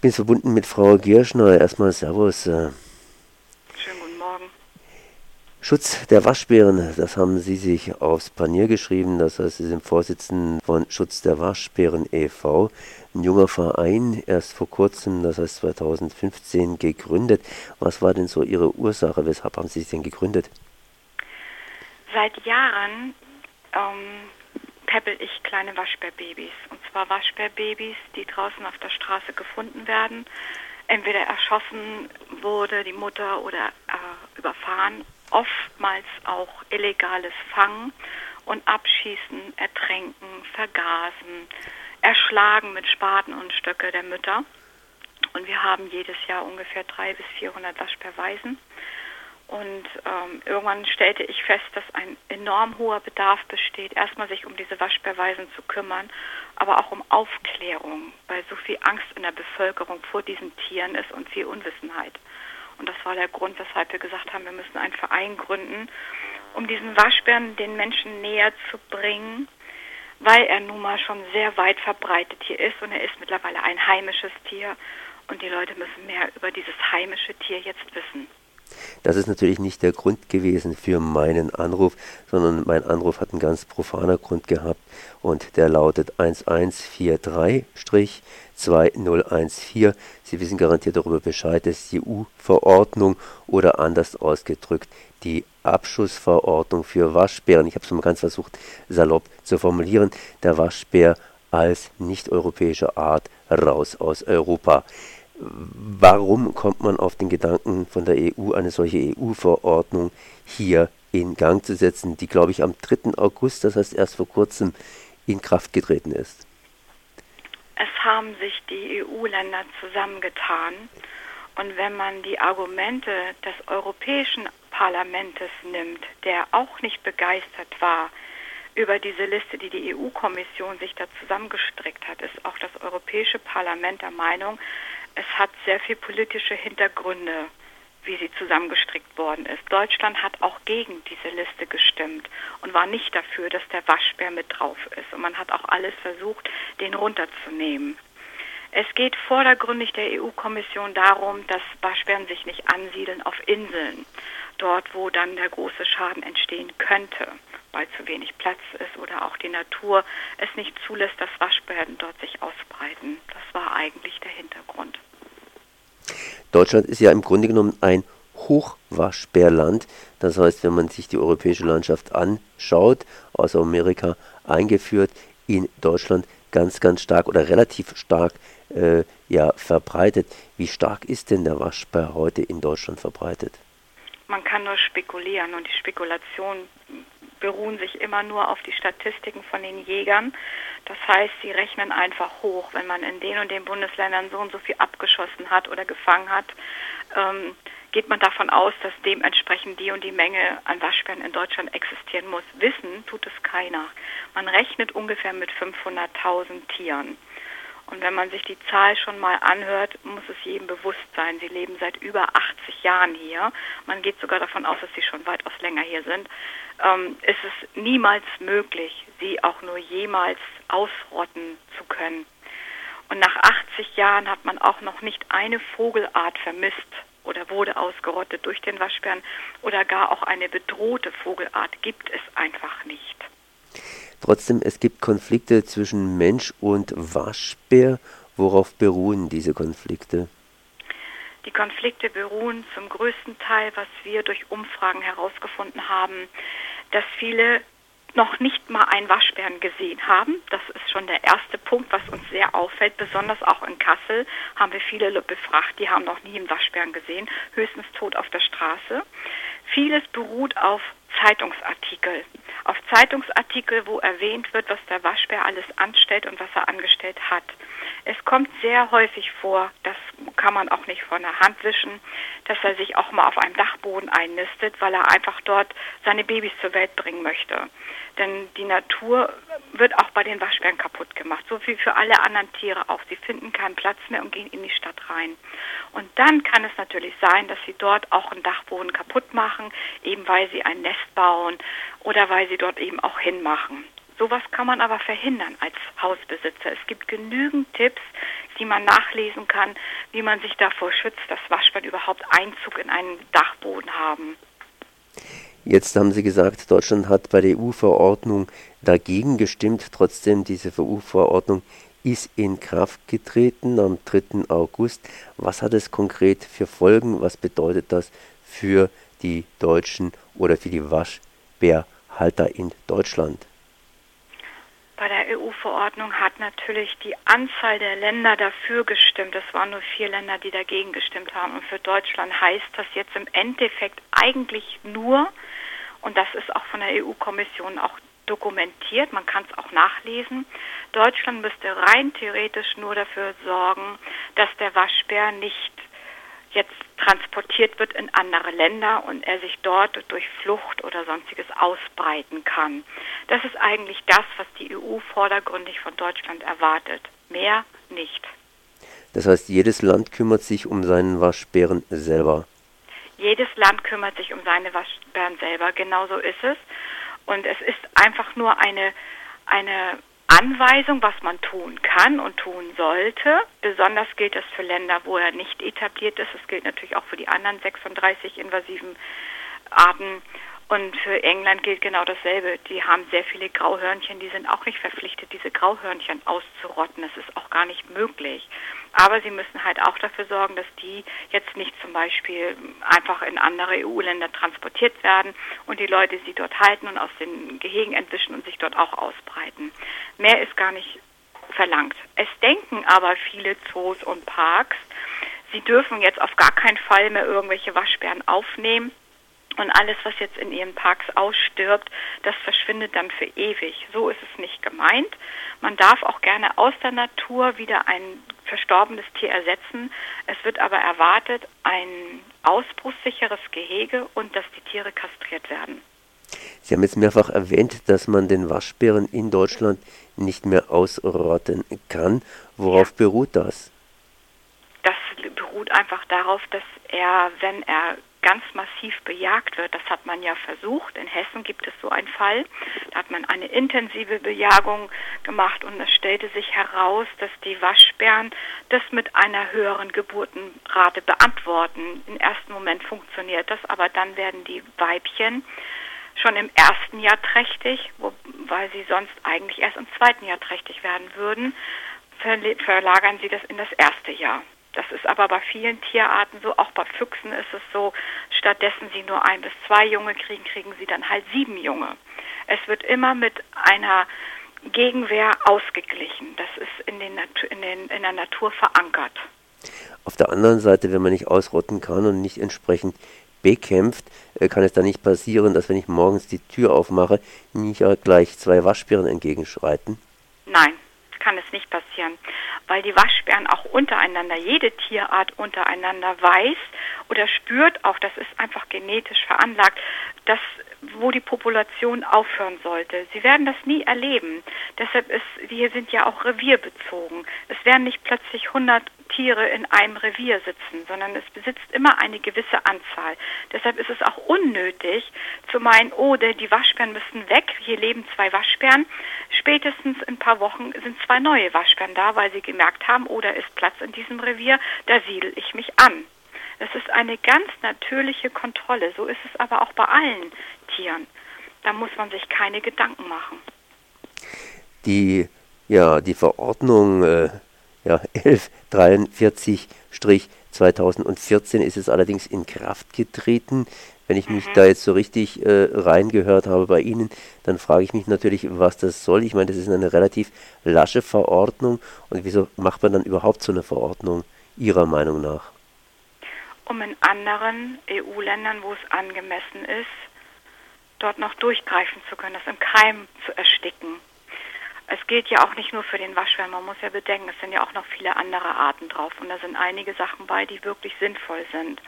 Ich bin verbunden mit Frau Gierschner. Erstmal Servus. Schönen guten Morgen. Schutz der Waschbären, das haben Sie sich aufs Panier geschrieben. Das heißt, Sie sind Vorsitzender von Schutz der Waschbären e.V., ein junger Verein, erst vor kurzem, das heißt 2015, gegründet. Was war denn so Ihre Ursache? Weshalb haben Sie sich denn gegründet? Seit Jahren ähm, peppel ich kleine Waschbärbabys. Und zwar Waschbärbabys, die draußen auf der Straße gefunden werden. Entweder erschossen wurde die Mutter oder äh, überfahren. Oftmals auch illegales Fangen und Abschießen, Ertränken, Vergasen, Erschlagen mit Spaten und Stöcke der Mütter. Und wir haben jedes Jahr ungefähr 300 bis 400 Waschbärwaisen. Und ähm, irgendwann stellte ich fest, dass ein enorm hoher Bedarf besteht, erstmal sich um diese Waschbärweisen zu kümmern, aber auch um Aufklärung, weil so viel Angst in der Bevölkerung vor diesen Tieren ist und viel Unwissenheit. Und das war der Grund, weshalb wir gesagt haben, wir müssen einen Verein gründen, um diesen Waschbären den Menschen näher zu bringen, weil er nun mal schon sehr weit verbreitet hier ist und er ist mittlerweile ein heimisches Tier und die Leute müssen mehr über dieses heimische Tier jetzt wissen. Das ist natürlich nicht der Grund gewesen für meinen Anruf, sondern mein Anruf hat einen ganz profaner Grund gehabt und der lautet 1143-2014. Sie wissen garantiert darüber Bescheid, das ist die EU-Verordnung oder anders ausgedrückt die Abschussverordnung für Waschbären. Ich habe es mal ganz versucht salopp zu formulieren. Der Waschbär als nicht-europäische Art raus aus Europa. Warum kommt man auf den Gedanken von der EU, eine solche EU-Verordnung hier in Gang zu setzen, die, glaube ich, am 3. August, das heißt erst vor kurzem, in Kraft getreten ist? Es haben sich die EU-Länder zusammengetan. Und wenn man die Argumente des Europäischen Parlaments nimmt, der auch nicht begeistert war über diese Liste, die die EU-Kommission sich da zusammengestrickt hat, ist auch das Europäische Parlament der Meinung, es hat sehr viel politische Hintergründe, wie sie zusammengestrickt worden ist. Deutschland hat auch gegen diese Liste gestimmt und war nicht dafür, dass der Waschbär mit drauf ist. Und man hat auch alles versucht, den runterzunehmen. Es geht vordergründig der EU-Kommission darum, dass Waschbären sich nicht ansiedeln auf Inseln, dort wo dann der große Schaden entstehen könnte, weil zu wenig Platz ist oder auch die Natur es nicht zulässt, dass Waschbären dort sich ausbreiten. Das war eigentlich der Hintergrund. Deutschland ist ja im Grunde genommen ein Hochwaschbärland. Das heißt, wenn man sich die europäische Landschaft anschaut, aus Amerika eingeführt, in Deutschland ganz, ganz stark oder relativ stark äh, ja, verbreitet. Wie stark ist denn der Waschbär heute in Deutschland verbreitet? Man kann nur spekulieren und die Spekulationen beruhen sich immer nur auf die Statistiken von den Jägern. Das heißt, sie rechnen einfach hoch, wenn man in den und den Bundesländern so und so viel abgeschossen hat oder gefangen hat, ähm, geht man davon aus, dass dementsprechend die und die Menge an Waschbären in Deutschland existieren muss. Wissen tut es keiner. Man rechnet ungefähr mit 500.000 Tieren. Und wenn man sich die Zahl schon mal anhört, muss es jedem bewusst sein. Sie leben seit über 80 Jahren hier. Man geht sogar davon aus, dass sie schon weitaus länger hier sind. Ähm, ist es niemals möglich, sie auch nur jemals ausrotten zu können. Und nach 80 Jahren hat man auch noch nicht eine Vogelart vermisst oder wurde ausgerottet durch den Waschbären oder gar auch eine bedrohte Vogelart gibt es einfach nicht. Trotzdem, es gibt Konflikte zwischen Mensch und Waschbär. Worauf beruhen diese Konflikte? Die Konflikte beruhen zum größten Teil, was wir durch Umfragen herausgefunden haben, dass viele noch nicht mal einen Waschbären gesehen haben. Das ist schon der erste Punkt, was uns sehr auffällt. Besonders auch in Kassel haben wir viele befragt, die haben noch nie einen Waschbären gesehen, höchstens tot auf der Straße. Vieles beruht auf Zeitungsartikel. Auf Zeitungsartikel, wo erwähnt wird, was der Waschbär alles anstellt und was er angestellt hat. Es kommt sehr häufig vor, das kann man auch nicht von der Hand wischen, dass er sich auch mal auf einem Dachboden einnistet, weil er einfach dort seine Babys zur Welt bringen möchte. Denn die Natur wird auch bei den Waschbären kaputt gemacht, so wie für alle anderen Tiere auch. Sie finden keinen Platz mehr und gehen in die Stadt rein. Und dann kann es natürlich sein, dass sie dort auch einen Dachboden kaputt machen, eben weil sie ein Nest bauen oder weil sie dort eben auch hinmachen. Sowas kann man aber verhindern als Hausbesitzer. Es gibt genügend Tipps. die man nachlesen kann, wie man sich davor schützt, dass Waschbären überhaupt Einzug in einen Dachboden haben. Jetzt haben Sie gesagt, Deutschland hat bei der EU-Verordnung dagegen gestimmt. Trotzdem, diese EU-Verordnung ist in Kraft getreten am 3. August. Was hat es konkret für Folgen? Was bedeutet das für die Deutschen oder für die Waschbärhalter in Deutschland? Bei der EU-Verordnung hat natürlich die Anzahl der Länder dafür gestimmt. Es waren nur vier Länder, die dagegen gestimmt haben. Und für Deutschland heißt das jetzt im Endeffekt eigentlich nur, und das ist auch von der EU-Kommission auch dokumentiert, man kann es auch nachlesen, Deutschland müsste rein theoretisch nur dafür sorgen, dass der Waschbär nicht jetzt transportiert wird in andere Länder und er sich dort durch Flucht oder sonstiges ausbreiten kann. Das ist eigentlich das, was die EU vordergründig von Deutschland erwartet. Mehr nicht. Das heißt, jedes Land kümmert sich um seinen Waschbären selber. Jedes Land kümmert sich um seine Waschbären selber. Genauso ist es. Und es ist einfach nur eine, eine Anweisung, was man tun kann und tun sollte. Besonders gilt das für Länder, wo er nicht etabliert ist. Es gilt natürlich auch für die anderen 36 invasiven Arten. Und für England gilt genau dasselbe. Die haben sehr viele Grauhörnchen, die sind auch nicht verpflichtet, diese Grauhörnchen auszurotten. Das ist auch gar nicht möglich. Aber sie müssen halt auch dafür sorgen, dass die jetzt nicht zum Beispiel einfach in andere EU-Länder transportiert werden und die Leute sie dort halten und aus den Gehegen entwischen und sich dort auch ausbreiten. Mehr ist gar nicht verlangt. Es denken aber viele Zoos und Parks, sie dürfen jetzt auf gar keinen Fall mehr irgendwelche Waschbären aufnehmen und alles, was jetzt in ihren Parks ausstirbt, das verschwindet dann für ewig. So ist es nicht gemeint. Man darf auch gerne aus der Natur wieder ein verstorbenes Tier ersetzen. Es wird aber erwartet ein ausbruchssicheres Gehege und dass die Tiere kastriert werden. Sie haben jetzt mehrfach erwähnt, dass man den Waschbären in Deutschland nicht mehr ausrotten kann. Worauf beruht? Das beruht einfach darauf, dass er, wenn er ganz massiv bejagt wird. Das hat man ja versucht. In Hessen gibt es so einen Fall. Da hat man eine intensive Bejagung gemacht und es stellte sich heraus, dass die Waschbären das mit einer höheren Geburtenrate beantworten. Im ersten Moment funktioniert das, aber dann werden die Weibchen schon im ersten Jahr trächtig, wo, weil sie sonst eigentlich erst im zweiten Jahr trächtig werden würden, verlagern sie das in das erste Jahr. Das ist aber bei vielen Tierarten so, auch bei Füchsen ist es so, stattdessen sie nur ein bis zwei Junge kriegen, kriegen sie dann halt sieben Junge. Es wird immer mit einer Gegenwehr ausgeglichen. Das ist in, den in, den, in der Natur verankert. Auf der anderen Seite, wenn man nicht ausrotten kann und nicht entsprechend bekämpft, äh, kann es da nicht passieren, dass wenn ich morgens die Tür aufmache, mir gleich zwei Waschbären entgegenschreiten? Nein, kann es nicht passieren, weil die Waschbären auch untereinander, jede Tierart untereinander weiß oder spürt auch, das ist einfach genetisch veranlagt, dass wo die Population aufhören sollte. Sie werden das nie erleben. Deshalb ist, wir sind ja auch revierbezogen. Es werden nicht plötzlich 100 Tiere in einem Revier sitzen, sondern es besitzt immer eine gewisse Anzahl. Deshalb ist es auch unnötig zu meinen, oh, die Waschbären müssen weg, hier leben zwei Waschbären. Spätestens in ein paar Wochen sind zwei neue Waschbären da, weil sie gemerkt haben, oh, ist Platz in diesem Revier, da siedel ich mich an. Es ist eine ganz natürliche Kontrolle. So ist es aber auch bei allen Tieren. Da muss man sich keine Gedanken machen. Die, ja, die Verordnung äh, ja, 1143-2014 ist es allerdings in Kraft getreten. Wenn ich mich mhm. da jetzt so richtig äh, reingehört habe bei Ihnen, dann frage ich mich natürlich, was das soll. Ich meine, das ist eine relativ lasche Verordnung. Und wieso macht man dann überhaupt so eine Verordnung Ihrer Meinung nach? um in anderen EU-Ländern, wo es angemessen ist, dort noch durchgreifen zu können, das im Keim zu ersticken. Es gilt ja auch nicht nur für den Waschbären, man muss ja bedenken, es sind ja auch noch viele andere Arten drauf und da sind einige Sachen bei, die wirklich sinnvoll sind.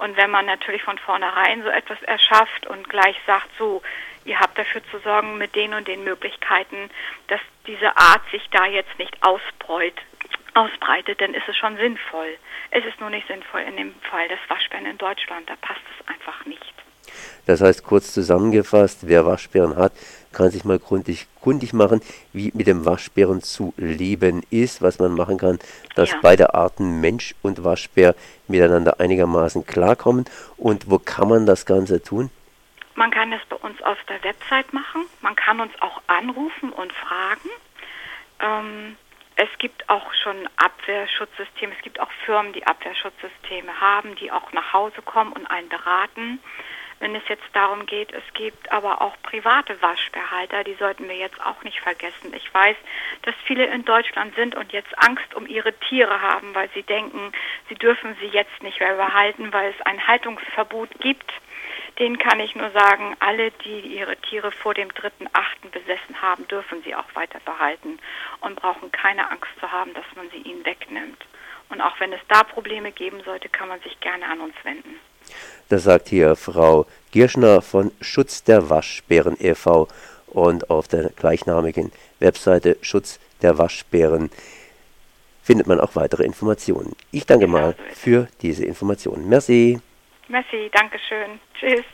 Und wenn man natürlich von vornherein so etwas erschafft und gleich sagt, so, ihr habt dafür zu sorgen mit den und den Möglichkeiten, dass diese Art sich da jetzt nicht ausbreut, ausbreitet, dann ist es schon sinnvoll. Es ist nur nicht sinnvoll in dem Fall des Waschbären in Deutschland. Da passt es einfach nicht. Das heißt, kurz zusammengefasst, wer Waschbären hat, kann sich mal gründlich kundig machen, wie mit dem Waschbären zu leben ist, was man machen kann, dass Ja. beide Arten Mensch und Waschbär miteinander einigermaßen klarkommen. Und wo kann man das Ganze tun? Man kann es bei uns auf der Website machen. Man kann uns auch anrufen und fragen. Ähm, es gibt auch schon Abwehrschutzsysteme. Es gibt auch Firmen, die Abwehrschutzsysteme haben, die auch nach Hause kommen und einen beraten. Wenn es jetzt darum geht, es gibt aber auch private Waschbärhalter, die sollten wir jetzt auch nicht vergessen. Ich weiß, dass viele in Deutschland sind und jetzt Angst um ihre Tiere haben, weil sie denken, sie dürfen sie jetzt nicht mehr behalten, weil es ein Haltungsverbot gibt. Den kann ich nur sagen, alle, die ihre Tiere vor dem 3.8. besessen haben, dürfen sie auch weiter behalten und brauchen keine Angst zu haben, dass man sie ihnen wegnimmt. Und auch wenn es da Probleme geben sollte, kann man sich gerne an uns wenden. Das sagt hier Frau Girschner von Schutz der Waschbären e.V. und auf der gleichnamigen Webseite Schutz der Waschbären findet man auch weitere Informationen. Ich danke Genau mal für diese Informationen. Merci. Merci, Dankeschön. Tschüss.